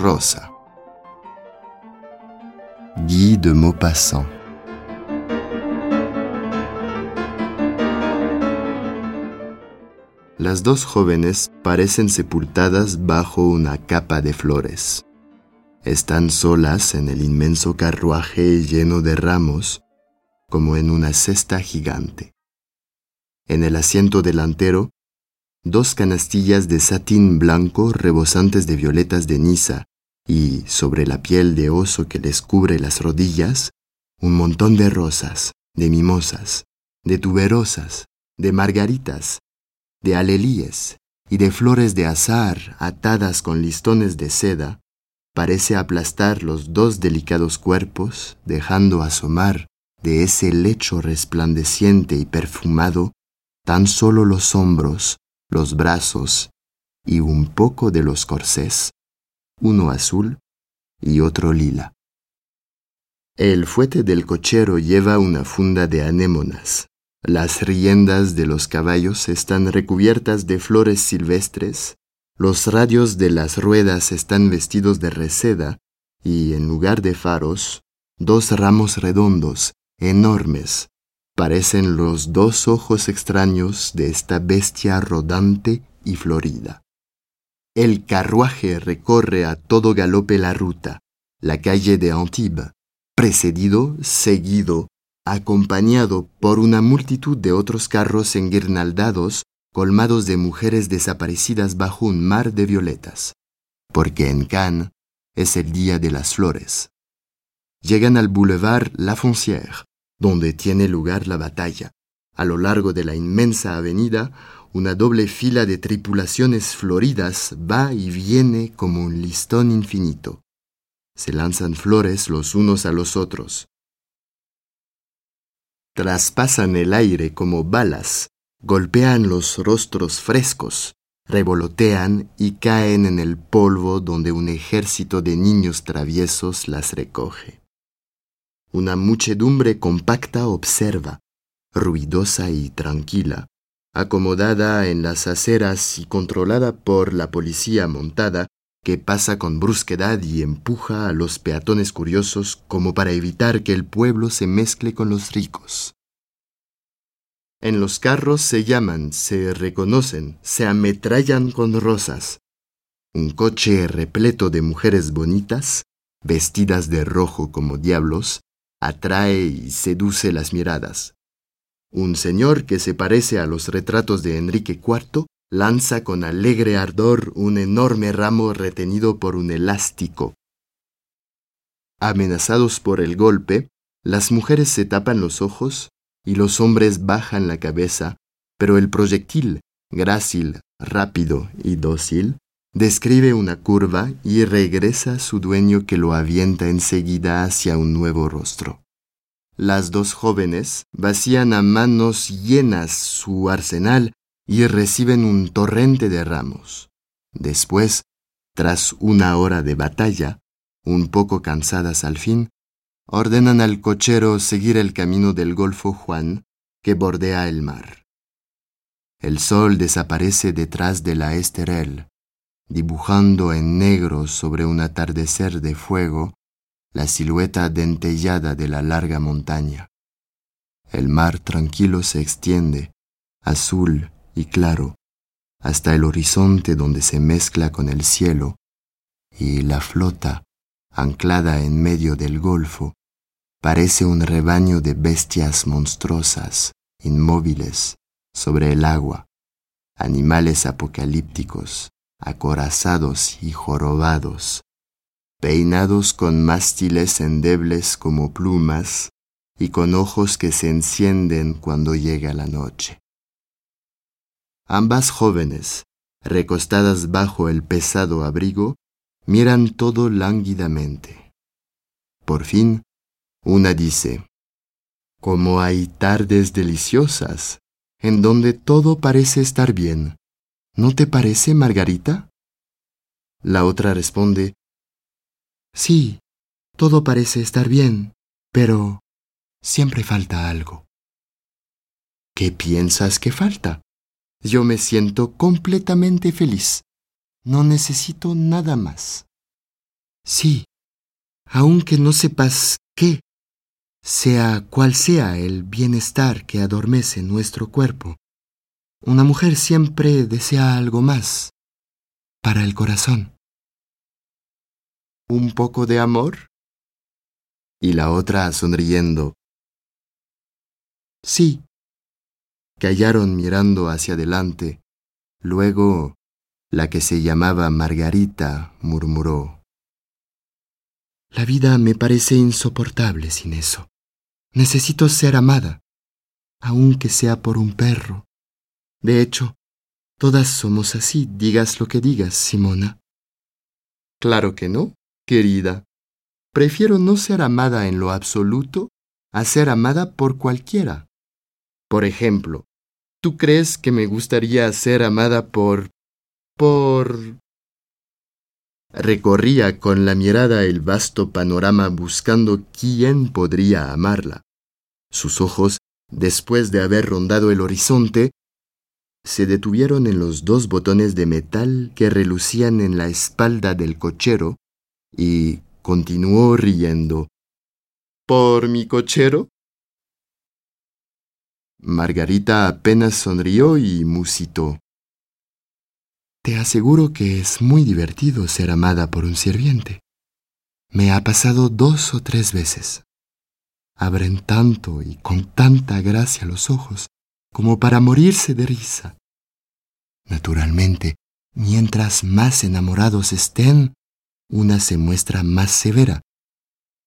Rosa. Guy de Maupassant. Las dos jóvenes parecen sepultadas bajo una capa de flores. Están solas en el inmenso carruaje lleno de ramos, como en una cesta gigante. En el asiento delantero, dos canastillas de satín blanco rebosantes de violetas de Niza y, sobre la piel de oso que les cubre las rodillas, un montón de rosas, de mimosas, de tuberosas, de margaritas, de alelíes y de flores de azar atadas con listones de seda, parece aplastar los dos delicados cuerpos, dejando asomar de ese lecho resplandeciente y perfumado tan solo los hombros, los brazos y un poco de los corsés, uno azul y otro lila. El fuete del cochero lleva una funda de anémonas. Las riendas de los caballos están recubiertas de flores silvestres, los radios de las ruedas están vestidos de reseda y, en lugar de faros, dos ramos redondos, enormes, parecen los dos ojos extraños de esta bestia rodante y florida. El carruaje recorre a todo galope la ruta, la calle de Antibes, precedido, seguido, acompañado por una multitud de otros carros enguirnaldados colmados de mujeres desaparecidas bajo un mar de violetas, porque en Cannes es el día de las flores. Llegan al boulevard La Foncière, donde tiene lugar la batalla. A lo largo de la inmensa avenida, una doble fila de tripulaciones floridas va y viene como un listón infinito. Se lanzan flores los unos a los otros. Traspasan el aire como balas, golpean los rostros frescos, revolotean y caen en el polvo donde un ejército de niños traviesos las recoge. Una muchedumbre compacta observa, ruidosa y tranquila, acomodada en las aceras y controlada por la policía montada que pasa con brusquedad y empuja a los peatones curiosos como para evitar que el pueblo se mezcle con los ricos. En los carros se llaman, se reconocen, se ametrallan con rosas. Un coche repleto de mujeres bonitas, vestidas de rojo como diablos, atrae y seduce las miradas. Un señor que se parece a los retratos de Enrique IV lanza con alegre ardor un enorme ramo retenido por un elástico. Amenazados por el golpe, las mujeres se tapan los ojos y los hombres bajan la cabeza, pero el proyectil, grácil, rápido y dócil, describe una curva y regresa a su dueño que lo avienta enseguida hacia un nuevo rostro. Las dos jóvenes vacían a manos llenas su arsenal y reciben un torrente de ramos. Después, tras una hora de batalla, un poco cansadas al fin, ordenan al cochero seguir el camino del Golfo Juan que bordea el mar. El sol desaparece detrás de la esterel, dibujando en negro sobre un atardecer de fuego la silueta dentellada de la larga montaña. El mar tranquilo se extiende, azul y claro, hasta el horizonte donde se mezcla con el cielo, y la flota, anclada en medio del golfo, parece un rebaño de bestias monstruosas, inmóviles, sobre el agua, animales apocalípticos, acorazados y jorobados, peinados con mástiles endebles como plumas y con ojos que se encienden cuando llega la noche. Ambas jóvenes, recostadas bajo el pesado abrigo, miran todo lánguidamente. Por fin, una dice, Como hay tardes deliciosas, en donde todo parece estar bien, ¿no te parece, Margarita? La otra responde, Sí, todo parece estar bien, pero siempre falta algo. ¿Qué piensas que falta? Yo me siento completamente feliz. No necesito nada más. Sí, aunque no sepas qué, sea cual sea el bienestar que adormece nuestro cuerpo, una mujer siempre desea algo más para el corazón. ¿Un poco de amor? Y la otra sonriendo. Sí. Callaron mirando hacia adelante. Luego, la que se llamaba Margarita murmuró. La vida me parece insoportable sin eso. Necesito ser amada, aunque sea por un perro. De hecho, todas somos así, digas lo que digas, Simona. Claro que no, querida. Prefiero no ser amada en lo absoluto a ser amada por cualquiera. Por ejemplo, ¿tú crees que me gustaría ser amada por... por... Recorría con la mirada el vasto panorama buscando quién podría amarla. Sus ojos, después de haber rondado el horizonte, se detuvieron en los dos botones de metal que relucían en la espalda del cochero y continuó riendo. ¿Por mi cochero? Margarita apenas sonrió y musitó. Te aseguro que es muy divertido ser amada por un sirviente. Me ha pasado dos o tres veces. Abren tanto y con tanta gracia los ojos como para morirse de risa. Naturalmente, mientras más enamorados estén, una se muestra más severa.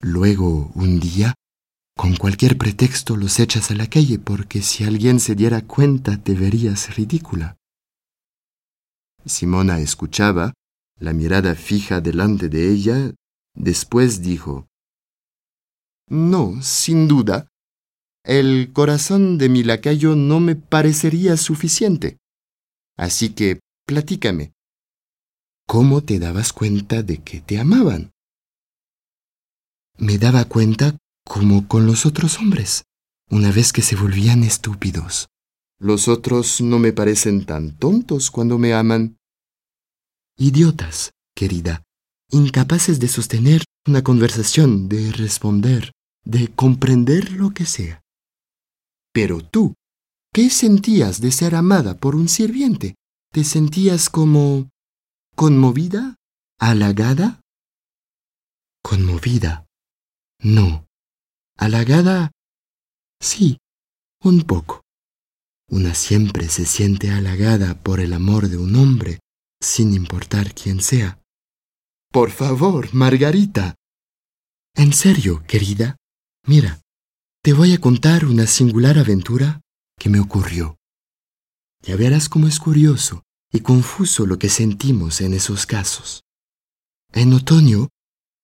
Luego, un día, con cualquier pretexto los echas a la calle porque si alguien se diera cuenta te verías ridícula. Simona escuchaba, la mirada fija delante de ella, después dijo, No, sin duda, el corazón de mi lacayo no me parecería suficiente. Así que platícame, ¿Cómo te dabas cuenta de que te amaban? Me daba cuenta como con los otros hombres, una vez que se volvían estúpidos. Los otros no me parecen tan tontos cuando me aman. Idiotas, querida, incapaces de sostener una conversación, de responder, de comprender lo que sea. Pero tú, ¿qué sentías de ser amada por un sirviente? ¿Te sentías como ¿Conmovida? ¿Halagada? Conmovida. No. ¿Halagada? Sí, un poco. Una siempre se siente halagada por el amor de un hombre, sin importar quién sea. Por favor, Margarita. En serio, querida. Mira, te voy a contar una singular aventura que me ocurrió. Ya verás cómo es curioso y confuso lo que sentimos en esos casos. En otoño,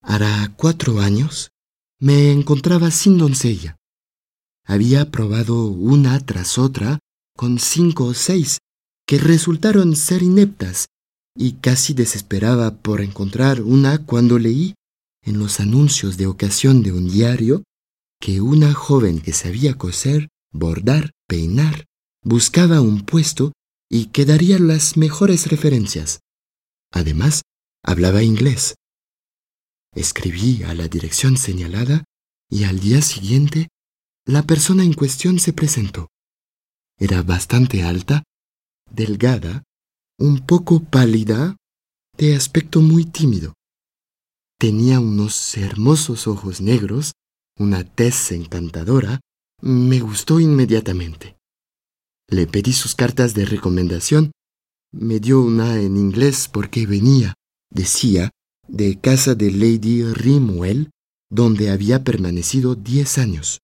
hará cuatro años, me encontraba sin doncella. Había probado una tras otra con cinco o seis que resultaron ser ineptas y casi desesperaba por encontrar una cuando leí en los anuncios de ocasión de un diario que una joven que sabía coser, bordar, peinar, buscaba un puesto y que daría las mejores referencias. Además, hablaba inglés. Escribí a la dirección señalada y al día siguiente la persona en cuestión se presentó. Era bastante alta, delgada, un poco pálida, de aspecto muy tímido. Tenía unos hermosos ojos negros, una tez encantadora, me gustó inmediatamente. Le pedí sus cartas de recomendación. Me dio una en inglés porque venía, decía, de casa de Lady Rimwell, donde había permanecido diez años.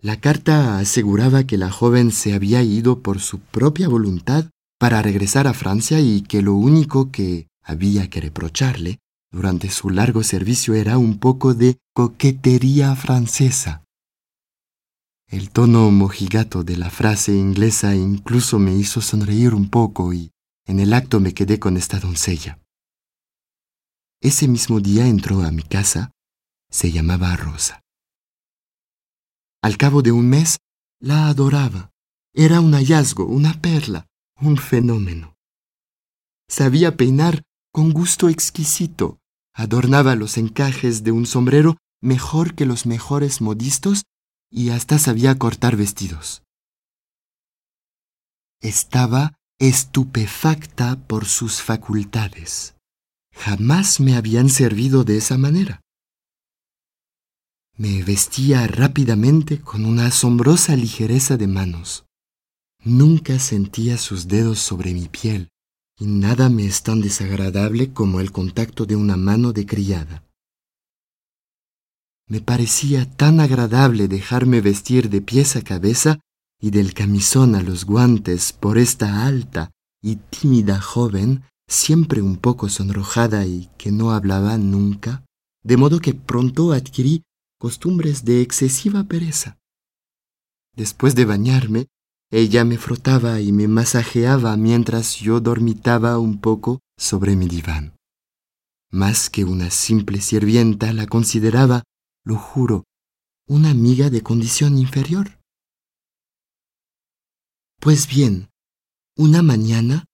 La carta aseguraba que la joven se había ido por su propia voluntad para regresar a Francia y que lo único que había que reprocharle durante su largo servicio era un poco de coquetería francesa. El tono mojigato de la frase inglesa incluso me hizo sonreír un poco y en el acto me quedé con esta doncella. Ese mismo día entró a mi casa, se llamaba Rosa. Al cabo de un mes, la adoraba. Era un hallazgo, una perla, un fenómeno. Sabía peinar con gusto exquisito. Adornaba los encajes de un sombrero mejor que los mejores modistos y hasta sabía cortar vestidos. Estaba estupefacta por sus facultades. Jamás me habían servido de esa manera. Me vestía rápidamente con una asombrosa ligereza de manos. Nunca sentía sus dedos sobre mi piel, y nada me es tan desagradable como el contacto de una mano de criada. Me parecía tan agradable dejarme vestir de pies a cabeza y del camisón a los guantes por esta alta y tímida joven, siempre un poco sonrojada y que no hablaba nunca, de modo que pronto adquirí costumbres de excesiva pereza. Después de bañarme, ella me frotaba y me masajeaba mientras yo dormitaba un poco sobre mi diván. Más que una simple sirvienta, la consideraba lo juro, una amiga de condición inferior. Pues bien, una mañana,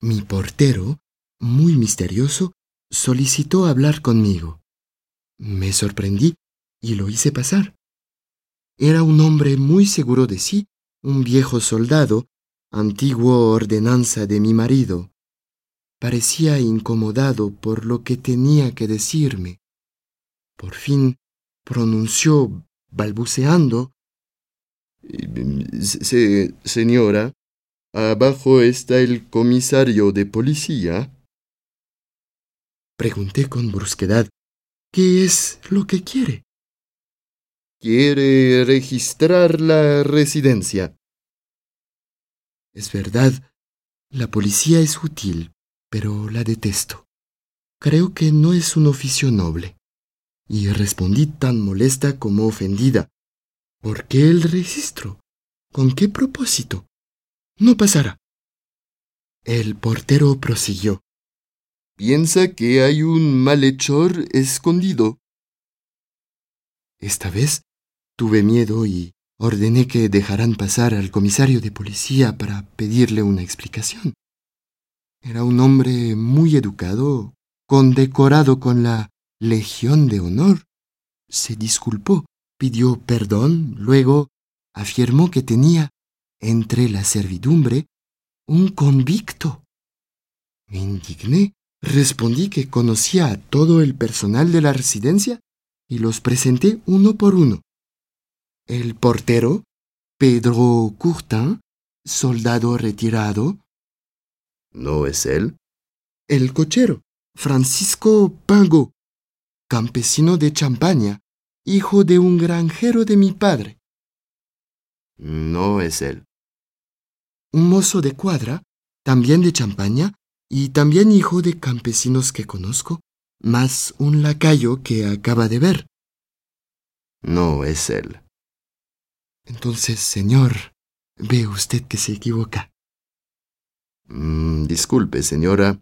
mi portero, muy misterioso, solicitó hablar conmigo. Me sorprendí y lo hice pasar. Era un hombre muy seguro de sí, un viejo soldado, antiguo ordenanza de mi marido. Parecía incomodado por lo que tenía que decirme. Por fin pronunció balbuceando. señora, abajo está el comisario de policía. Pregunté con brusquedad, ¿qué es lo que quiere? Quiere registrar la residencia. Es verdad, la policía es útil, pero la detesto. Creo que no es un oficio noble y respondí tan molesta como ofendida. ¿Por qué el registro? ¿Con qué propósito? No pasará. El portero prosiguió. Piensa que hay un malhechor escondido. Esta vez tuve miedo y ordené que dejaran pasar al comisario de policía para pedirle una explicación. Era un hombre muy educado, condecorado con la Legión de Honor. Se disculpó, pidió perdón, luego afirmó que tenía entre la servidumbre un convicto. Me indigné, respondí que conocía a todo el personal de la residencia y los presenté uno por uno. El portero, Pedro Courtin, soldado retirado. ¿No es él? El cochero, Francisco Pango, campesino de Champaña, hijo de un granjero de mi padre. No es él. Un mozo de cuadra, también de Champaña, y también hijo de campesinos que conozco, más un lacayo que acaba de ver. No es él. Entonces, señor, ve usted que se equivoca. Mm, disculpe, señora.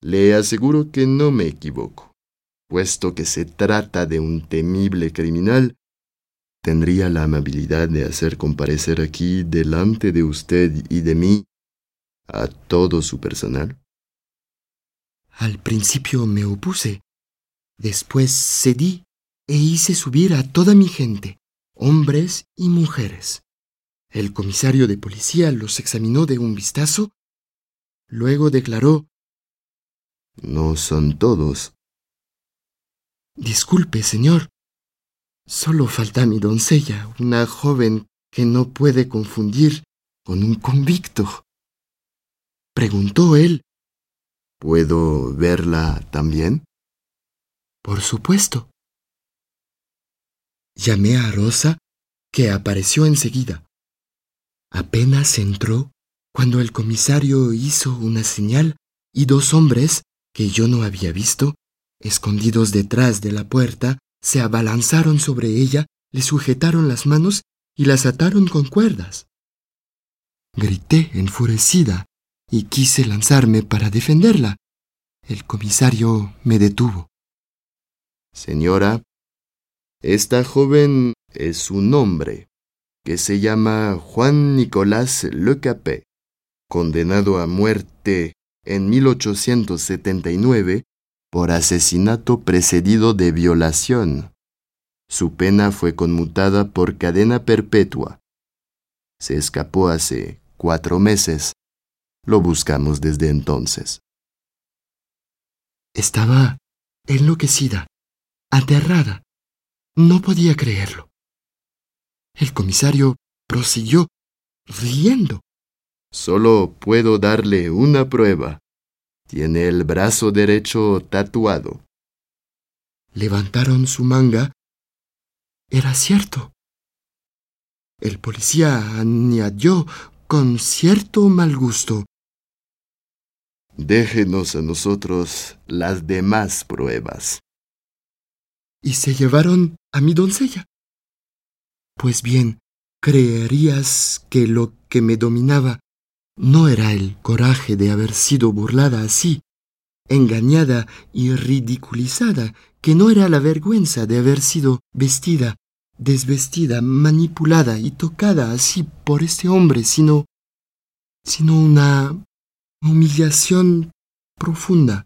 Le aseguro que no me equivoco puesto que se trata de un temible criminal, tendría la amabilidad de hacer comparecer aquí delante de usted y de mí a todo su personal? Al principio me opuse, después cedí e hice subir a toda mi gente, hombres y mujeres. El comisario de policía los examinó de un vistazo, luego declaró No son todos. Disculpe, señor. Solo falta mi doncella, una joven que no puede confundir con un convicto. Preguntó él. ¿Puedo verla también? Por supuesto. Llamé a Rosa, que apareció enseguida. Apenas entró cuando el comisario hizo una señal y dos hombres, que yo no había visto, escondidos detrás de la puerta, se abalanzaron sobre ella, le sujetaron las manos y las ataron con cuerdas. Grité enfurecida y quise lanzarme para defenderla. El comisario me detuvo. Señora, esta joven es un hombre que se llama Juan Nicolás Le condenado a muerte en 1879 por asesinato precedido de violación. Su pena fue conmutada por cadena perpetua. Se escapó hace cuatro meses. Lo buscamos desde entonces. Estaba enloquecida, aterrada. No podía creerlo. El comisario prosiguió riendo. Solo puedo darle una prueba. Tiene el brazo derecho tatuado. Levantaron su manga. Era cierto. El policía añadió con cierto mal gusto. Déjenos a nosotros las demás pruebas. Y se llevaron a mi doncella. Pues bien, creerías que lo que me dominaba no era el coraje de haber sido burlada así, engañada y ridiculizada, que no era la vergüenza de haber sido vestida, desvestida, manipulada y tocada así por este hombre, sino sino una humillación profunda,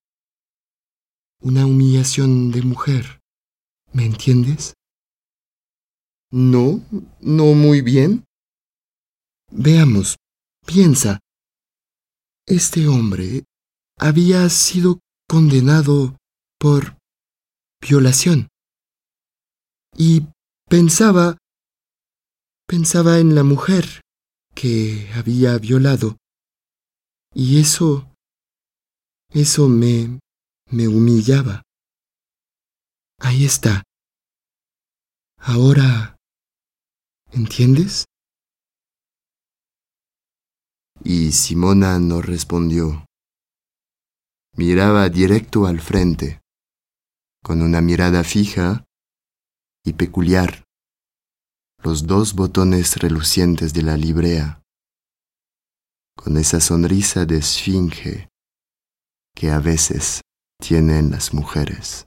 una humillación de mujer. ¿Me entiendes? No, no muy bien. Veamos, Piensa, este hombre había sido condenado por violación. Y pensaba, pensaba en la mujer que había violado. Y eso, eso me, me humillaba. Ahí está. Ahora, ¿entiendes? y Simona no respondió. Miraba directo al frente, con una mirada fija y peculiar, los dos botones relucientes de la librea, con esa sonrisa de esfinge que a veces tienen las mujeres.